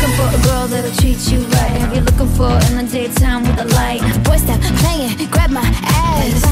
looking for a girl that'll treat you right? Have you looking for in the daytime with a light? Boy, stop playing, grab my ass.